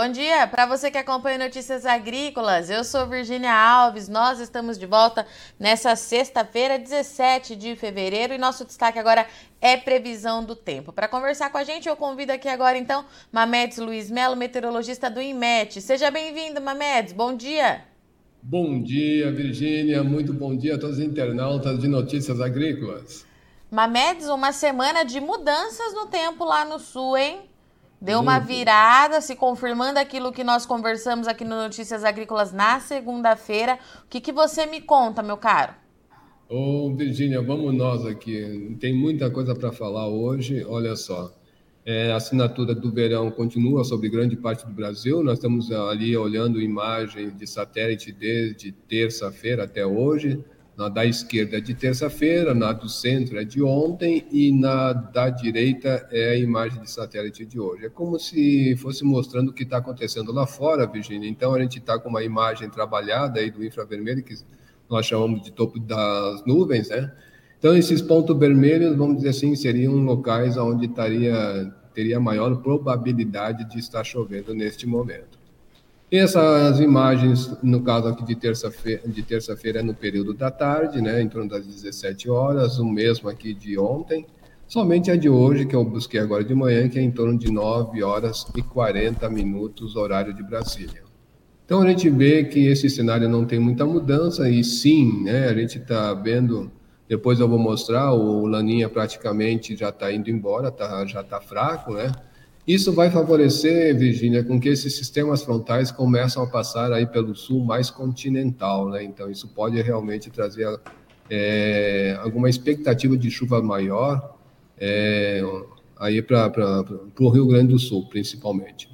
Bom dia para você que acompanha Notícias Agrícolas. Eu sou Virginia Alves. Nós estamos de volta nessa sexta-feira, 17 de fevereiro, e nosso destaque agora é previsão do tempo. Para conversar com a gente, eu convido aqui agora então Mamedes Luiz Melo, meteorologista do INMET. Seja bem-vindo, Mamedes. Bom dia. Bom dia, Virgínia. Muito bom dia a todos os internautas de Notícias Agrícolas. Mamedes, uma semana de mudanças no tempo lá no sul, hein? Deu uma virada, se confirmando aquilo que nós conversamos aqui no Notícias Agrícolas na segunda-feira. O que, que você me conta, meu caro? Ô, Virgínia, vamos nós aqui. Tem muita coisa para falar hoje. Olha só. É, a assinatura do verão continua sobre grande parte do Brasil. Nós estamos ali olhando imagens de satélite desde terça-feira até hoje. Na da esquerda é de terça-feira, na do centro é de ontem e na da direita é a imagem de satélite de hoje. É como se fosse mostrando o que está acontecendo lá fora, Virginia. Então a gente está com uma imagem trabalhada aí do infravermelho que nós chamamos de topo das nuvens, né? Então esses pontos vermelhos, vamos dizer assim, seriam locais onde estaria teria maior probabilidade de estar chovendo neste momento. Essas imagens, no caso aqui de terça-feira, de terça-feira é no período da tarde, né, em torno das 17 horas, o mesmo aqui de ontem. Somente a de hoje, que eu busquei agora de manhã, que é em torno de 9 horas e 40 minutos, horário de Brasília. Então a gente vê que esse cenário não tem muita mudança, e sim, né, a gente está vendo, depois eu vou mostrar, o Laninha praticamente já está indo embora, tá, já está fraco, né? Isso vai favorecer, Virgínia, com que esses sistemas frontais começam a passar aí pelo sul mais continental, né? Então, isso pode realmente trazer é, alguma expectativa de chuva maior é, aí para o Rio Grande do Sul, principalmente.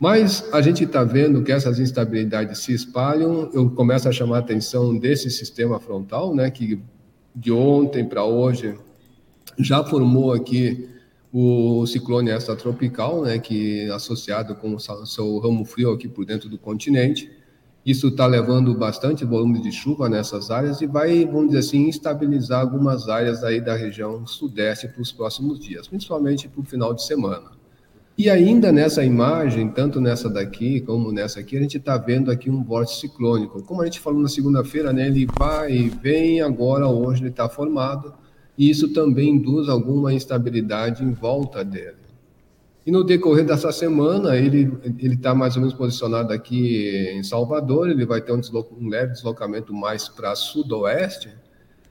Mas a gente está vendo que essas instabilidades se espalham. Eu começo a chamar a atenção desse sistema frontal, né? Que de ontem para hoje já formou aqui o ciclone extratropical, né, que associado com o seu ramo frio aqui por dentro do continente. Isso está levando bastante volume de chuva nessas áreas e vai, vamos dizer assim, instabilizar algumas áreas aí da região sudeste para os próximos dias, principalmente para o final de semana. E ainda nessa imagem, tanto nessa daqui como nessa aqui, a gente está vendo aqui um vórtice ciclônico. Como a gente falou na segunda-feira, né, ele vai e vem, agora hoje ele está formado e isso também induz alguma instabilidade em volta dele. E no decorrer dessa semana, ele ele está mais ou menos posicionado aqui em Salvador, ele vai ter um, um leve deslocamento mais para sudoeste,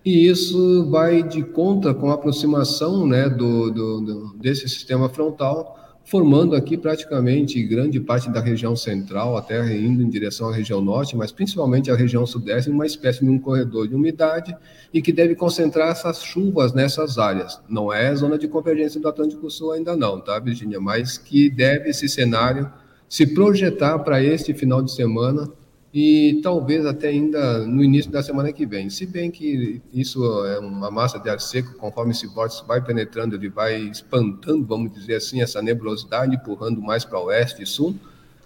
e isso vai de conta com a aproximação né, do, do, do, desse sistema frontal formando aqui praticamente grande parte da região central, até indo em direção à região norte, mas principalmente à região sudeste, uma espécie de um corredor de umidade e que deve concentrar essas chuvas nessas áreas. Não é zona de convergência do Atlântico Sul ainda não, tá, Virginia? Mas que deve esse cenário se projetar para este final de semana e talvez até ainda no início da semana que vem. Se bem que isso é uma massa de ar seco, conforme esse vórtice vai penetrando, ele vai espantando, vamos dizer assim, essa nebulosidade, empurrando mais para oeste e sul.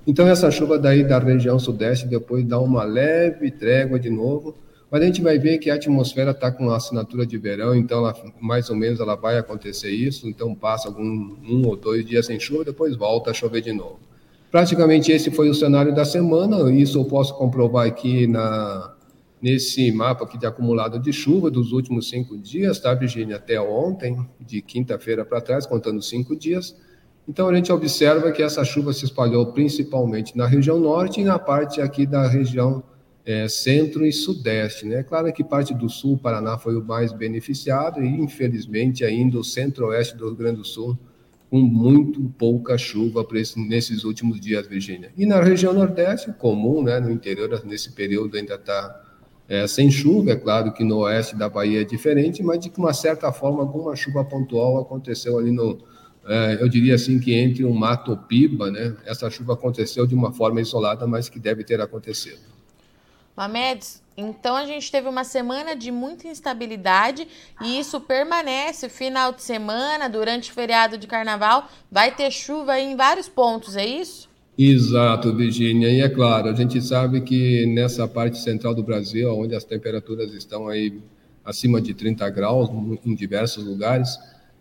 Então essa chuva daí da região sudeste depois dá uma leve trégua de novo, mas a gente vai ver que a atmosfera está com a assinatura de verão, então ela, mais ou menos ela vai acontecer isso, então passa algum um ou dois dias sem chuva, depois volta a chover de novo. Praticamente esse foi o cenário da semana, isso eu posso comprovar aqui na, nesse mapa aqui de acumulado de chuva dos últimos cinco dias, tá, Virginia? Até ontem, de quinta-feira para trás, contando cinco dias. Então, a gente observa que essa chuva se espalhou principalmente na região norte e na parte aqui da região é, centro e sudeste. Né? Claro que parte do sul, Paraná, foi o mais beneficiado e, infelizmente, ainda o centro-oeste do Rio Grande do Sul com muito pouca chuva esse, nesses últimos dias, Virgínia. E na região nordeste, comum, né, no interior, nesse período ainda está é, sem chuva, é claro que no oeste da Bahia é diferente, mas de uma certa forma alguma chuva pontual aconteceu ali no, é, eu diria assim que entre um mato piba, né, essa chuva aconteceu de uma forma isolada, mas que deve ter acontecido. Mamedes, então a gente teve uma semana de muita instabilidade e isso permanece final de semana, durante o feriado de carnaval, vai ter chuva em vários pontos, é isso? Exato, Virginia. E é claro, a gente sabe que nessa parte central do Brasil, onde as temperaturas estão aí acima de 30 graus em diversos lugares,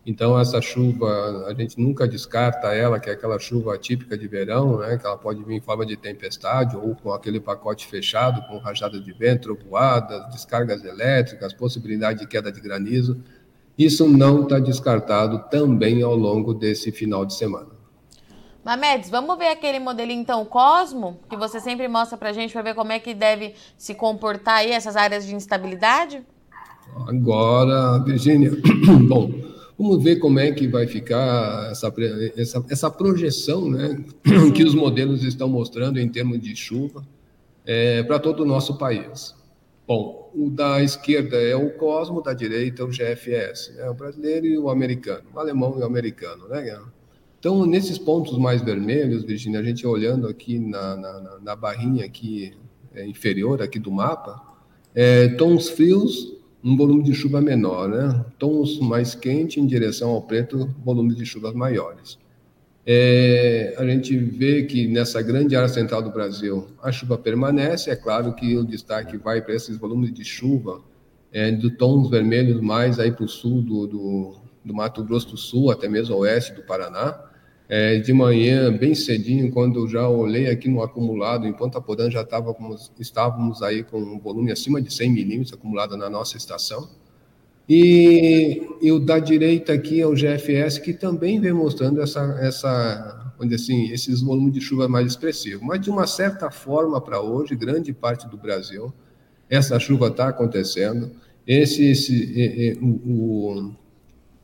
Então, essa chuva, a gente nunca descarta ela, que é aquela chuva típica de verão, né, que ela pode vir em forma de tempestade ou com aquele pacote fechado, com rajadas de vento, voadas, descargas elétricas, possibilidade de queda de granizo. Isso não está descartado também ao longo desse final de semana. Mamedes, vamos ver aquele modelinho então Cosmo, que você sempre mostra para a gente para ver como é que deve se comportar aí essas áreas de instabilidade? Agora, Virginia, bom, Vamos ver como é que vai ficar essa, essa, essa projeção né, que os modelos estão mostrando em termos de chuva é, para todo o nosso país. Bom, o da esquerda é o Cosmo, da direita é o GFS, é o brasileiro e o americano, o alemão e o americano, né? Então, nesses pontos mais vermelhos, Virginia, a gente olhando aqui na, na, na barrinha aqui é, inferior aqui do mapa, é, tons frios um volume de chuva menor, né? Tons mais quente em direção ao preto, volumes de chuvas maiores. É, a gente vê que nessa grande área central do Brasil a chuva permanece, é claro que o destaque vai para esses volumes de chuva é, de tons vermelhos mais aí para o sul do, do, do Mato Grosso do Sul, até mesmo oeste do Paraná, é, de manhã, bem cedinho, quando já olhei aqui no acumulado, em Ponta Porã já estávamos, estávamos aí com um volume acima de 100 milímetros acumulado na nossa estação. E, e, o da direita aqui é o GFS, que também vem mostrando essa, essa, assim, esses volumes de chuva mais expressivos. Mas, de uma certa forma, para hoje, grande parte do Brasil, essa chuva está acontecendo. Esse, esse o, o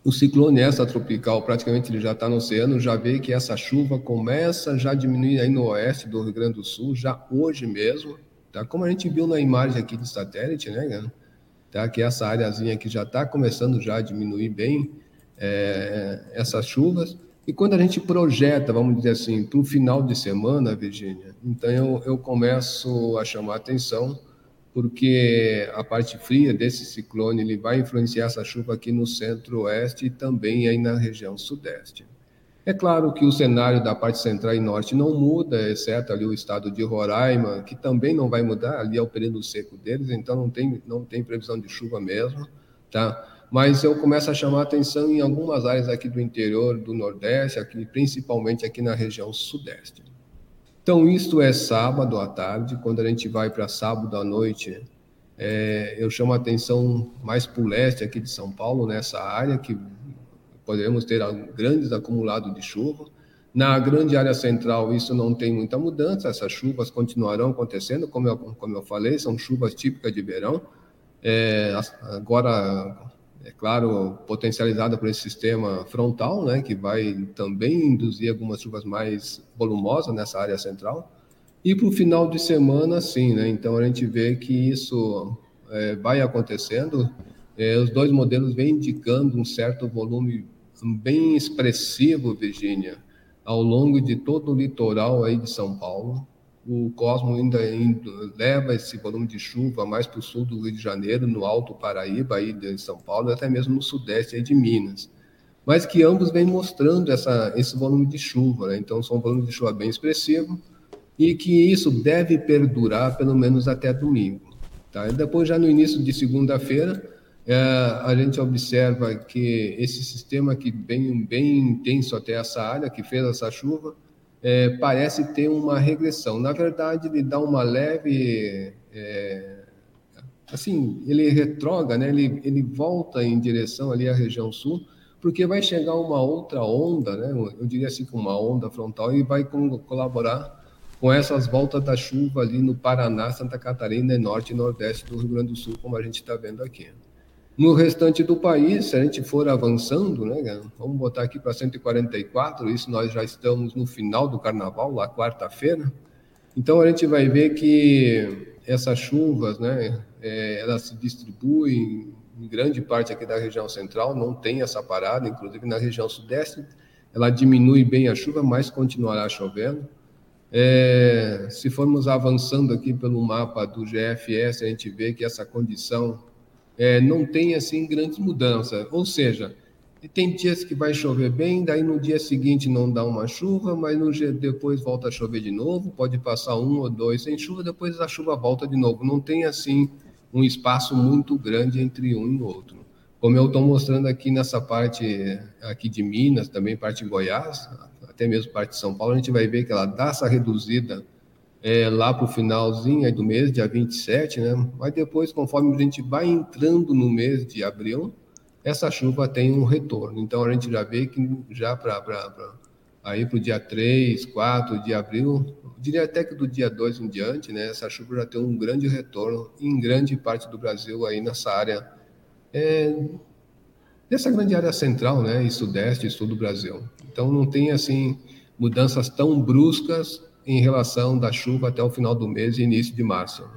o ciclone extratropical praticamente ele já está no oceano, já vê que essa chuva começa já a diminuir aí no oeste do Rio Grande do Sul, já hoje mesmo, tá? Como a gente viu na imagem aqui do satélite, né, tá? Que essa áreazinha aqui já está começando já a diminuir bem é, essas chuvas. E quando a gente projeta, vamos dizer assim, para o final de semana, Virgínia, então eu, eu começo a chamar a atenção porque a parte fria desse ciclone ele vai influenciar essa chuva aqui no centro-oeste e também aí na região sudeste. É claro que o cenário da parte central e norte não muda, exceto ali o estado de Roraima, que também não vai mudar, ali é o período seco deles, então não tem, não tem previsão de chuva mesmo, tá? Mas eu começo a chamar atenção em algumas áreas aqui do interior do Nordeste, aqui, principalmente aqui na região sudeste. Então, isto é sábado à tarde, quando a gente vai para sábado à noite, é, eu chamo a atenção mais para o leste aqui de São Paulo, nessa área, que poderemos ter grandes acumulados de chuva. Na grande área central, isso não tem muita mudança, essas chuvas continuarão acontecendo, como eu, como eu falei, são chuvas típicas de verão. É, agora, é claro, potencializada por esse sistema frontal, né, que vai também induzir algumas chuvas mais volumosas nessa área central. E para o final de semana, sim, né? Então a gente vê que isso é, vai acontecendo. É, os dois modelos vêm indicando um certo volume bem expressivo, Virgínia, ao longo de todo o litoral aí de São Paulo o Cosmo ainda, leva esse volume de chuva mais para o sul do Rio de Janeiro, no Alto Paraíba, aí de São Paulo, até mesmo no sudeste aí de Minas. Mas que ambos vêm mostrando essa, esse volume de chuva, né? então são volumes de chuva bem expressivos e que isso deve perdurar pelo menos até domingo. Tá? E depois, já no início de segunda-feira, é, a gente observa que esse sistema que vem bem intenso até essa área, que fez essa chuva, é, parece ter uma regressão. Na verdade, ele dá uma leve. É, assim, ele retroga, né? ele, ele volta em direção ali à região sul, porque vai chegar uma outra onda, né? eu diria assim, com uma onda frontal, e vai colaborar com essas voltas da chuva ali no Paraná, Santa Catarina, norte e nordeste do Rio Grande do Sul, como a gente está vendo aqui. No restante do país, se a gente for avançando, né, vamos botar aqui para 144, isso nós já estamos no final do carnaval, lá quarta-feira. Então a gente vai ver que essas chuvas, né, é, elas se distribuem em grande parte aqui da região central, não tem essa parada, inclusive na região sudeste, ela diminui bem a chuva, mas continuará chovendo. É, se formos avançando aqui pelo mapa do GFS, a gente vê que essa condição é, não tem assim grandes mudanças. Ou seja, tem dias que vai chover bem, daí no dia seguinte não dá uma chuva, mas no dia depois volta a chover de novo, pode passar um ou dois sem chuva, depois a chuva volta de novo. Não tem assim um espaço muito grande entre um e outro. como eu estou mostrando aqui nessa parte aqui de Minas, também parte de Goiás, até mesmo parte de São Paulo, a gente vai ver que ela dá essa reduzida é, lá para o finalzinho do mês, dia 27, né? Mas depois, conforme a gente vai entrando no mês de abril, essa chuva tem um retorno. Então a gente já vê que já para aí para o dia 3, 4 de abril, diria até que do dia 2 em diante, né, essa chuva já tem um grande retorno em grande parte do Brasil aí nessa área, é, nessa grande área central, né, e sudeste e sul do Brasil. Então não tem assim mudanças tão bruscas em relação da chuva até o final do mês e início de março.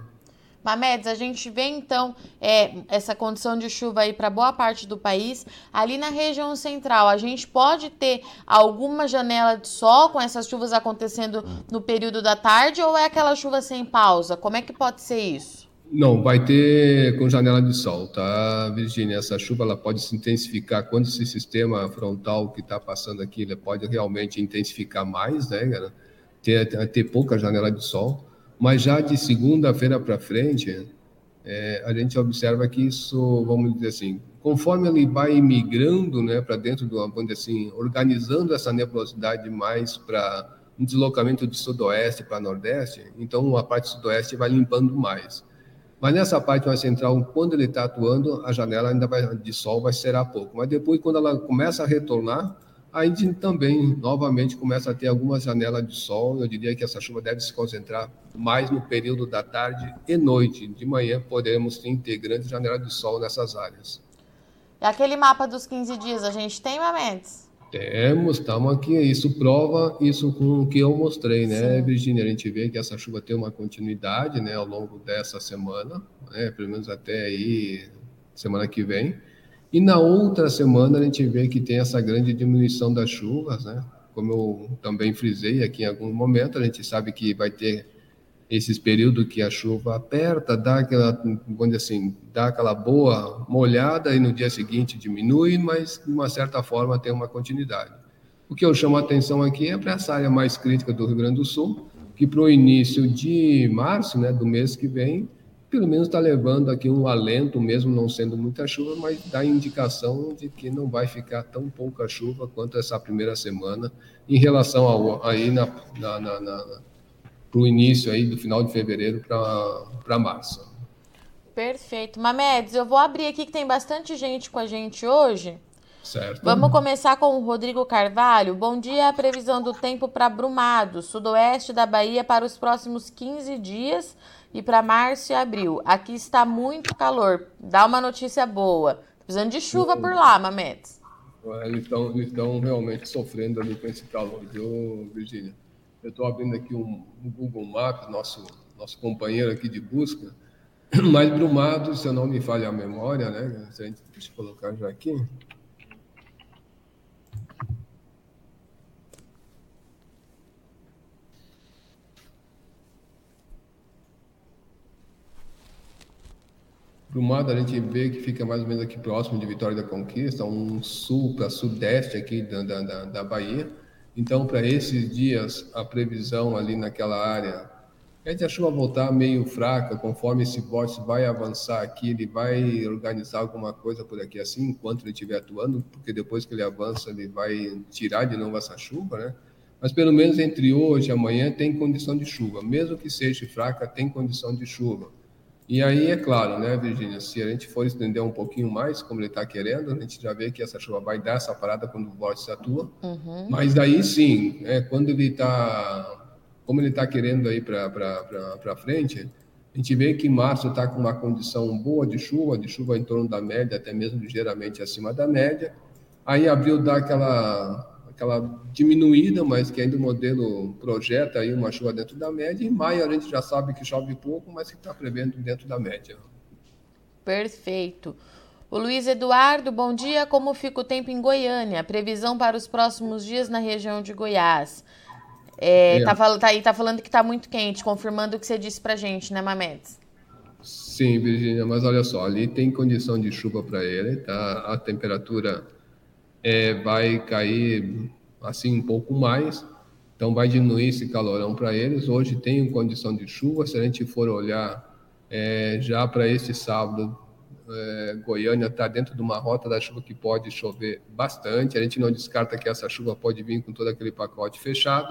Mamedes, a gente vê então é, essa condição de chuva aí para boa parte do país. Ali na região central, a gente pode ter alguma janela de sol com essas chuvas acontecendo no período da tarde ou é aquela chuva sem pausa? Como é que pode ser isso? Não, vai ter com janela de sol, tá, Virginia? Essa chuva ela pode se intensificar quando esse sistema frontal que está passando aqui, ele pode realmente intensificar mais, né, Ter, ter pouca janela de sol mas já de segunda-feira para frente, é, a gente observa que isso, vamos dizer assim, conforme ele vai migrando né, para dentro do, vamos assim, organizando essa nebulosidade mais para um deslocamento de sudoeste para nordeste, então a parte sudoeste vai limpando mais. Mas nessa parte mais central, quando ele está atuando, a janela ainda vai, de sol vai ser a pouco. Mas depois, quando ela começa a retornar, a gente também, novamente, começa a ter algumas janelas de sol. Eu diria que essa chuva deve se concentrar mais no período da tarde e noite. De manhã, podemos sim ter grandes janelas de sol nessas áreas. E aquele mapa dos 15 dias, a gente tem, Mamentes? Temos, estamos aqui. Isso prova isso com o que eu mostrei, né, sim. Virginia? A gente vê que essa chuva tem uma continuidade né, ao longo dessa semana, né, pelo menos até aí, semana que vem. E na outra semana a gente vê que tem essa grande diminuição das chuvas, né? Como eu também frisei aqui em algum momento, a gente sabe que vai ter esses períodos que a chuva aperta, dá aquela, dizer assim, dá aquela boa molhada e no dia seguinte diminui, mas de uma certa forma tem uma continuidade. O que eu chamo a atenção aqui é para essa área mais crítica do Rio Grande do Sul, que para o início de março, né, do mês que vem, pelo menos está levando aqui um alento, mesmo não sendo muita chuva, mas dá indicação de que não vai ficar tão pouca chuva quanto essa primeira semana em relação ao aí na, na, na, na para o início aí do final de fevereiro para março. Perfeito. Mamedes, eu vou abrir aqui que tem bastante gente com a gente hoje. Certo. Vamos começar com o Rodrigo Carvalho. Bom dia, a previsão do tempo para Brumado, sudoeste da Bahia para os próximos 15 dias e para março e abril. Aqui está muito calor. Dá uma notícia boa. Precisando de chuva por lá, Mametes. Eles estão realmente sofrendo ali com esse calor, viu, Virgínia? Eu estou abrindo aqui um, um, Google Maps, nosso, nosso companheiro aqui de busca. Mais brumado, se eu não me falha a memória, né? Se a gente, deixa colocar já aqui. Brumado a gente vê que fica mais ou menos aqui próximo de Vitória da Conquista, um sul para sudeste aqui da, da, da Bahia. Então, para esses dias, a previsão ali naquela área é de a chuva voltar meio fraca, conforme esse bote vai avançar aqui, ele vai organizar alguma coisa por aqui assim, enquanto ele estiver atuando, porque depois que ele avança, ele vai tirar de novo essa chuva, né? Mas pelo menos entre hoje e amanhã tem condição de chuva, mesmo que seja fraca, tem condição de chuva. E aí, é claro, né, Virginia, se a gente for estender um pouquinho mais, como ele está querendo, a gente já vê que essa chuva vai dar essa parada quando o vórtice atua. Uhum. Mas daí sim, é, quando ele está, como ele está querendo aí para frente, a gente vê que março está com uma condição boa de chuva, de chuva em torno da média, até mesmo ligeiramente acima da média. Aí abril dá aquela aquela diminuída, mas que ainda o modelo projeta aí uma chuva dentro da média. Em maio a gente já sabe que chove pouco, mas que está prevendo dentro da média. Perfeito. O Luiz Eduardo, bom dia. Como fica o tempo em Goiânia? Previsão para os próximos dias na região de Goiás. É, é. Tá, tá, aí, tá falando que está muito quente, confirmando o que você disse para gente, né, Mamedes? Sim, Virginia, mas olha só, ali tem condição de chuva para ele, tá? A temperatura é, vai cair assim um pouco mais, então vai diminuir esse calorão para eles. Hoje tem condição de chuva, se a gente for olhar é, já para esse sábado, É, Goiânia está dentro de uma rota da chuva que pode chover bastante. A gente não descarta que essa chuva pode vir com todo aquele pacote fechado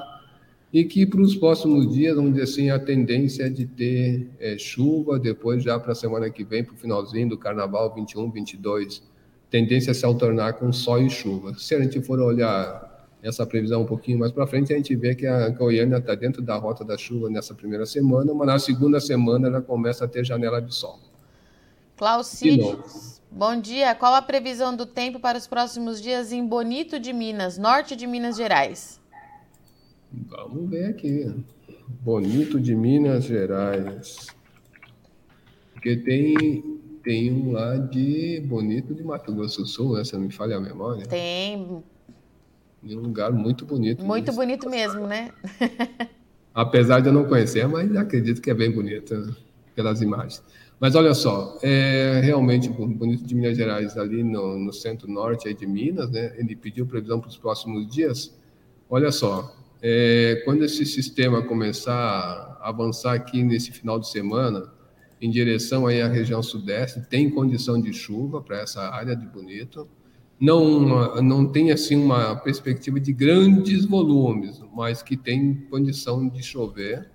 e que para os próximos dias, vamos dizer assim, a tendência é de ter é, chuva, depois já para a semana que vem, para o finalzinho do carnaval 21, 22, tendência a se alternar com sol e chuva. Se a gente for olhar essa previsão um pouquinho mais para frente, a gente vê que a Goiânia está dentro da rota da chuva nessa primeira semana, mas na segunda semana ela começa a ter janela de sol. Claucídio, bom dia. Qual a previsão do tempo para os próximos dias em Bonito de Minas, norte de Minas Gerais? Vamos ver aqui. Bonito de Minas Gerais. Porque tem, tem um lá de Bonito de Mato Grosso do Sul, né? Se não me falha a memória. Tem. Em um lugar muito bonito. Muito bonito mesmo, né? Apesar de eu não conhecer, mas acredito que é bem bonito né? pelas imagens. Mas olha só, é realmente bonito de Minas Gerais, ali no, no centro-norte de Minas, né? Ele pediu previsão para os próximos dias. Olha só, é, quando esse sistema começar a avançar aqui nesse final de semana, em direção aí à região sudeste, tem condição de chuva para essa área de Bonito. Não, não tem assim uma perspectiva de grandes volumes, mas que tem condição de chover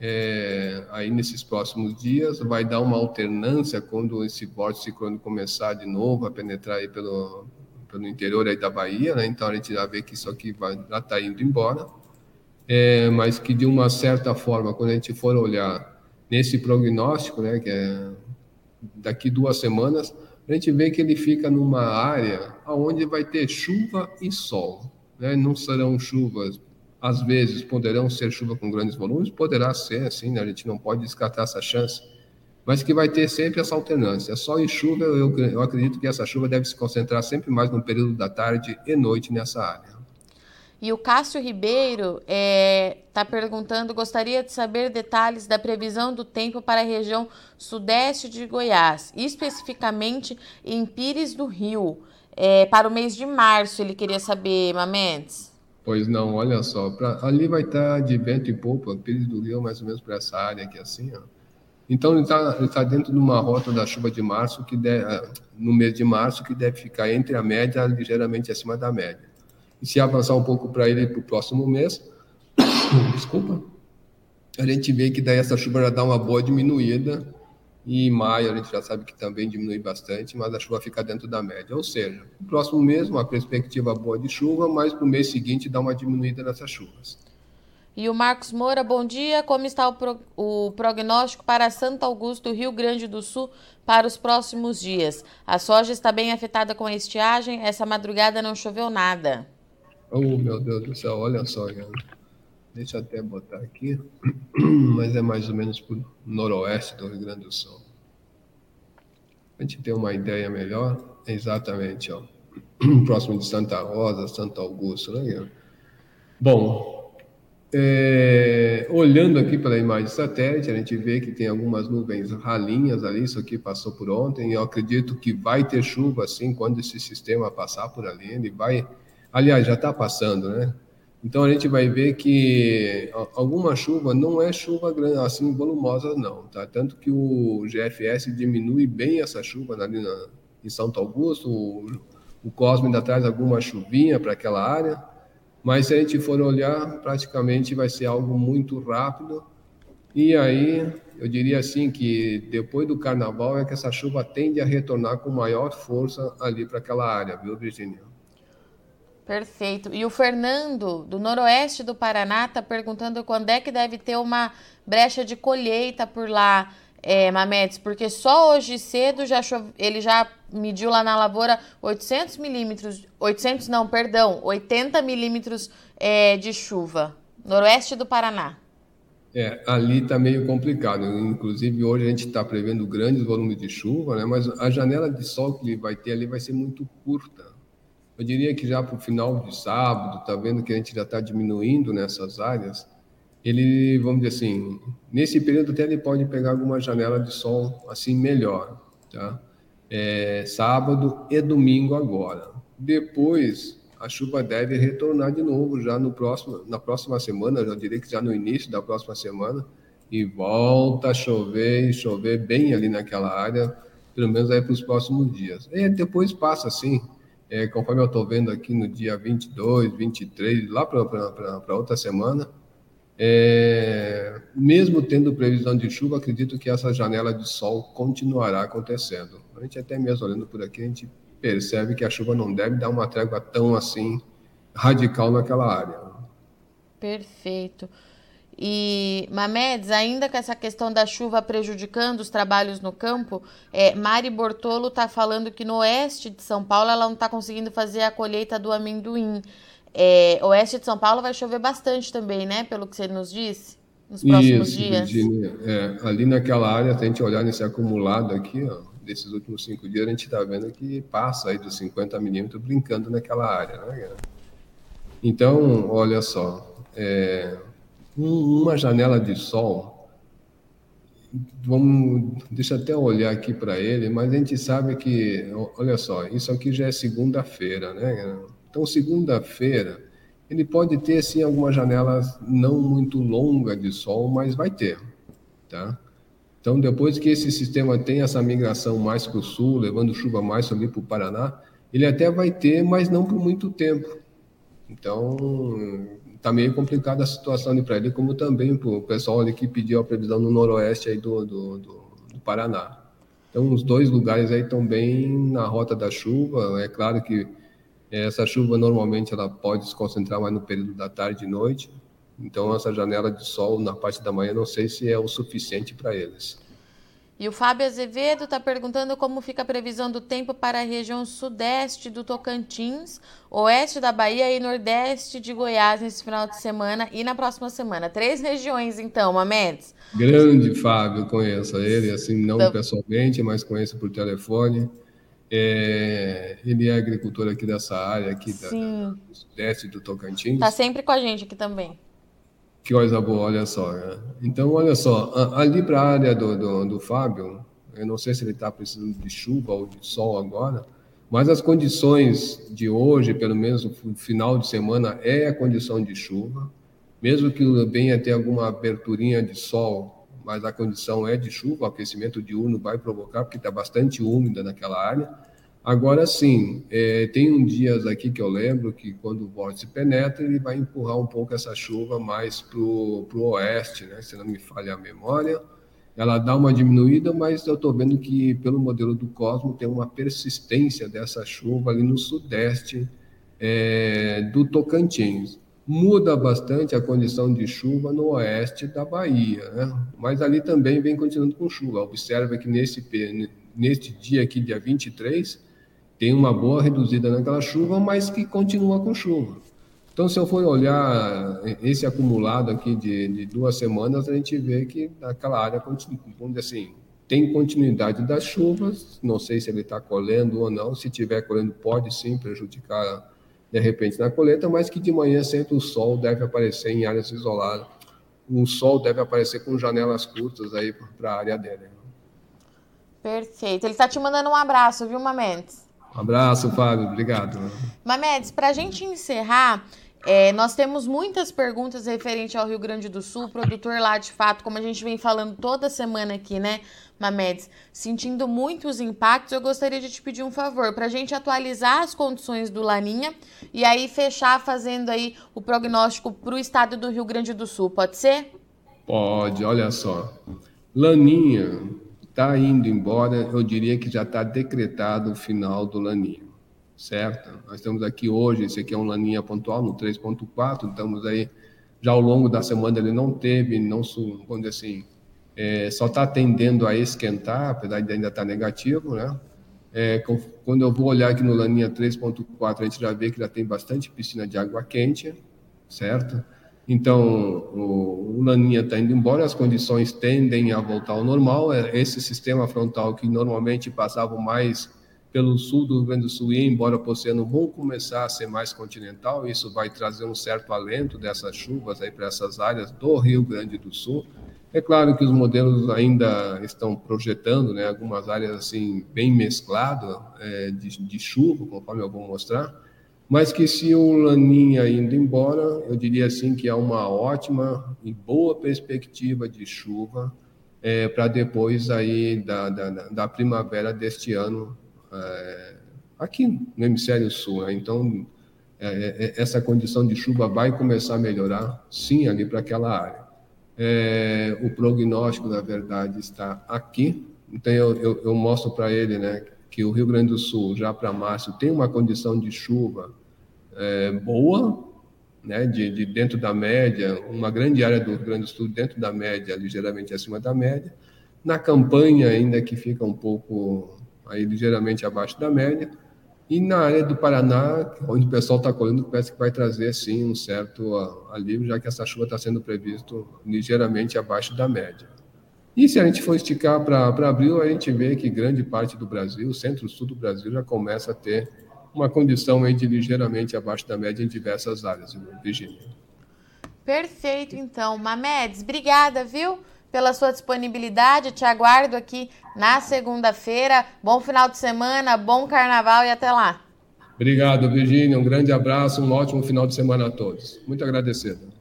é, aí nesses próximos dias. Vai dar uma alternância quando esse vórtice ciclônico começar de novo a penetrar aí pelo, pelo interior aí da Bahia, né? Então a gente já vê que isso aqui vai, já está indo embora, é, mas que de uma certa forma, quando a gente for olhar nesse prognóstico, né, que é daqui duas semanas, a gente vê que ele fica numa área onde vai ter chuva e sol, né? Não serão chuvas, às vezes poderão ser chuva com grandes volumes, poderá ser, assim, né? a gente não pode descartar essa chance mas que vai ter sempre essa alternância. Sol e chuva, eu, eu acredito que essa chuva deve se concentrar sempre mais no período da tarde e noite nessa área. E o Cássio Ribeiro está é, tá perguntando: gostaria de saber detalhes da previsão do tempo para a região sudeste de Goiás, especificamente em Pires do Rio, é, para o mês de março. Ele queria saber, Mamentes. Pois não, olha só, pra, ali vai estar tá de vento e poupa, Pires do Rio, mais ou menos para essa área aqui assim, ó. Então ele está tá dentro de uma rota da chuva de março que ah, no mês de março que deve ficar entre a média ligeiramente acima da média. E se avançar um pouco para ele para o próximo mês, desculpa, a gente vê que daí essa chuva já dá uma boa diminuída e em maio a gente já sabe que também diminui bastante, mas a chuva fica dentro da média. Ou seja, no próximo mês uma perspectiva boa de chuva, mas para o mês seguinte dá uma diminuída nessas chuvas. E o Marcos Moura, bom dia. Como está o, pro, o prognóstico para Santo Augusto, Rio Grande do Sul, para os próximos dias? A soja está bem afetada com a estiagem. Essa madrugada não choveu nada. Oh, meu Deus do céu, olha só, cara. Deixa eu até botar aqui. Mas é mais ou menos para o noroeste do Rio Grande do Sul. A gente ter uma ideia melhor, exatamente, ó. Próximo de Santa Rosa, Santo Augusto, né? Bom, é, olhando aqui pela imagem satélite, a gente vê que tem algumas nuvens ralinhas ali, isso aqui passou por ontem, eu acredito que vai ter chuva, assim, quando esse sistema passar por ali, ele vai, aliás, já está passando, né? Então a gente vai ver que alguma chuva não é chuva grande, assim, volumosa não, tá? Tanto que o GFS diminui bem essa chuva ali na, em Santo Augusto, o, o Cosme ainda traz alguma chuvinha para aquela área, mas se a gente for olhar, praticamente vai ser algo muito rápido. E aí, eu diria assim que depois do carnaval é que essa chuva tende a retornar com maior força ali para aquela área, viu, Virginia? Perfeito. E o Fernando, do noroeste do Paraná, está perguntando quando é que deve ter uma brecha de colheita por lá é, Mametes, porque só hoje cedo já chove, ele já mediu lá na lavoura 800 milímetros, 800 não, perdão, 80 milímetros é, de chuva, noroeste do Paraná. É, ali está meio complicado. Inclusive, hoje a gente está prevendo grandes volumes de chuva, né? mas a janela de sol que ele vai ter ali vai ser muito curta. Eu diria que já para o final de sábado, está vendo que a gente já está diminuindo nessas áreas, ele, vamos dizer assim, nesse período até ele pode pegar alguma janela de sol assim melhor, tá? É, sábado e domingo agora. Depois a chuva deve retornar de novo já no próximo, na próxima semana, já diria que já no início da próxima semana, e volta a chover e chover bem ali naquela área. pelo menos aí para os próximos dias. E depois passa assim, é, conforme eu estou vendo aqui no dia 22, 23, lá para outra semana, é, mesmo tendo previsão de chuva, acredito que essa janela de sol continuará acontecendo. A gente até mesmo olhando por aqui, a gente percebe que a chuva não deve dar uma trégua tão assim radical naquela área. Perfeito. E, Mamedes, ainda com essa questão da chuva prejudicando os trabalhos no campo, é, Mari Bortolo está falando que no oeste de São Paulo ela não está conseguindo fazer a colheita do amendoim. É, oeste de São Paulo vai chover bastante também, né? Pelo que você nos disse, nos próximos Isso, dias. Virginia. É, ali naquela área, se a gente olhar nesse acumulado aqui, ó, desses últimos cinco dias, a gente está vendo que passa aí dos 50 milímetros brincando naquela área, né? Então, olha só, é, uma janela de sol, vamos, deixa até olhar aqui para ele, mas a gente sabe que, olha só, isso aqui já é segunda-feira, né? Então, segunda-feira, ele pode ter, sim, algumas janelas não muito longas de sol, mas vai ter, tá? Então, depois que esse sistema tem essa migração mais para o sul, levando chuva mais ali para o Paraná, ele até vai ter, mas não por muito tempo. Então, está meio complicada a situação para ele, como também para o pessoal ali que pediu a previsão no noroeste aí do, do, do, do Paraná. Então, os dois lugares aí estão bem na rota da chuva. É claro que essa chuva normalmente ela pode se concentrar mais no período da tarde e noite. Então, essa janela de sol na parte da manhã, não sei se é o suficiente para eles. E o Fábio Azevedo está perguntando como fica a previsão do tempo para a região sudeste do Tocantins, oeste da Bahia e nordeste de Goiás nesse final de semana e na próxima semana. Três regiões, então, Mamedes. Grande Fábio, conheço ele, assim, não então... pessoalmente, mas conheço por telefone. É, ele é agricultor aqui dessa área, aqui da, da, do sudeste do Tocantins. Está sempre com a gente aqui também. Que coisa boa, olha só. Né? Então, olha só, ali para a área do, do, do, Fábio, eu não sei se ele está precisando de chuva ou de sol agora, mas as condições de hoje, pelo menos no final de semana, é a condição de chuva. Mesmo que venha ter alguma aberturinha de sol, mas a condição é de chuva, o aquecimento diurno vai provocar, porque está bastante úmida naquela área. Agora sim, é, tem um dias aqui que eu lembro que quando o vórtice penetra, ele vai empurrar um pouco essa chuva mais para o oeste, né? se não me falha a memória. Ela dá uma diminuída, mas eu estou vendo que, pelo modelo do Cosmo, tem uma persistência dessa chuva ali no sudeste é, do Tocantins. Muda bastante a condição de chuva no oeste da Bahia, né? mas ali também vem continuando com chuva. Observa que nesse, neste dia aqui, dia 23, tem uma boa reduzida naquela chuva, mas que continua com chuva. Então, se eu for olhar esse acumulado aqui de, de duas semanas, a gente vê que aquela área, vamos assim, tem continuidade das chuvas, não sei se ele está colhendo ou não, se estiver colhendo pode sim prejudicar de repente na colheita, mas que de manhã sempre o sol deve aparecer em áreas isoladas. O sol deve aparecer com janelas curtas aí para a área dele. Perfeito. Ele está te mandando um abraço, viu, Mamentes? Um abraço, Fábio. Obrigado. Mamedes, para a gente encerrar, é, nós temos muitas perguntas referente ao Rio Grande do Sul, produtor lá de fato, como a gente vem falando toda semana aqui, né, Mamedes, sentindo muitos impactos, eu gostaria de te pedir um favor, para a gente atualizar as condições do Laninha e aí fechar fazendo aí o prognóstico para o estado do Rio Grande do Sul, pode ser? Pode, olha só. Laninha, está indo embora, eu diria que já está decretado o final do laninha, certo? Nós estamos aqui hoje, esse aqui é um laninha pontual no 3.4, estamos aí, já ao longo da semana ele não teve, não, dizer assim, é, só está tendendo a esquentar, apesar de ainda estar tá negativo, né? É, quando eu vou olhar aqui no Laninha 3.4, a gente já vê que já tem bastante piscina de água quente, certo? Então, o, o Laninha está indo embora, as condições tendem a voltar ao normal. É, esse sistema frontal que normalmente passava mais pelo sul do Rio Grande do Sul e embora para o oceano começar a ser mais continental. Isso vai trazer um certo alento dessas chuvas aí para essas áreas do Rio Grande do Sul. É claro que os modelos ainda estão projetando, né, algumas áreas assim bem mesclado é, de, de chuva, conforme eu vou mostrar mas que se o Laninha indo embora, eu diria assim que há uma ótima e boa perspectiva de chuva é, para depois aí da, da, da, primavera deste ano é, aqui no hemisfério sul. Né? Então, é, é, é, essa condição de chuva vai começar a melhorar, sim, ali para aquela área. É, o prognóstico, na verdade, está aqui. Então, eu, eu, eu mostro para ele né, que o Rio Grande do Sul, já para março, tem uma condição de chuva é, boa, né, de, de, dentro da média, uma grande área do Grande do Sul dentro da média, ligeiramente acima da média. Na campanha, ainda que fica um pouco aí ligeiramente abaixo da média. E na área do Paraná, onde o pessoal está colhendo, parece que vai trazer sim um certo alívio, já que essa chuva está sendo previsto ligeiramente abaixo da média. E se a gente for esticar para abril, a gente vê que grande parte do Brasil, centro-sul do Brasil, já começa a ter uma condição de ligeiramente abaixo da média em diversas áreas, Virginia. Perfeito, então. Mamedes, obrigada, viu? Pela sua disponibilidade. Te aguardo aqui na segunda-feira. Bom final de semana, bom carnaval e até lá. Obrigado, Virginia. Um grande abraço, um ótimo final de semana a todos. Muito agradecido.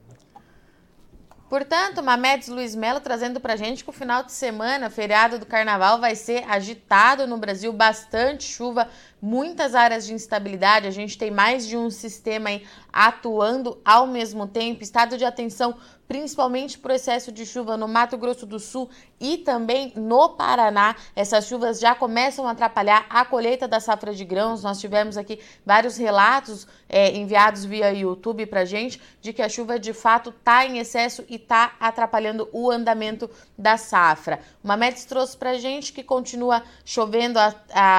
Portanto, Mamedes Luiz Melo trazendo para gente que o final de semana, feriado do carnaval, vai ser agitado no Brasil, bastante chuva, muitas áreas de instabilidade. A gente tem mais de um sistema atuando ao mesmo tempo, estado de atenção principalmente por excesso de chuva no Mato Grosso do Sul e também no Paraná. Essas chuvas já começam a atrapalhar a colheita da safra de grãos. Nós tivemos aqui vários relatos é, enviados via YouTube para gente de que a chuva de fato está em excesso e está atrapalhando o andamento da safra. O Mametes trouxe para gente que continua chovendo, a,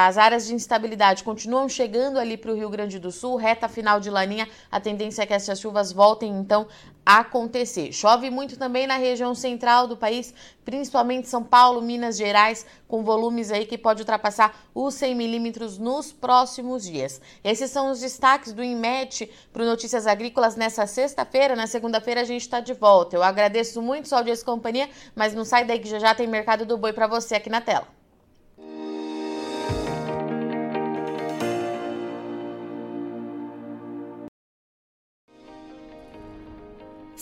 as áreas de instabilidade continuam chegando ali para o Rio Grande do Sul, reta final de laninha. A tendência é que essas chuvas voltem então acontecer. Chove muito também na região central do país, principalmente São Paulo, Minas Gerais, com volumes aí que pode ultrapassar os 100 milímetros nos próximos dias. Esses são os destaques do INMET para Notícias Agrícolas nessa sexta-feira. Na segunda-feira a gente está de volta. Eu agradeço muito sua audiência e companhia, mas não sai daí que já já tem Mercado do Boi para você aqui na tela.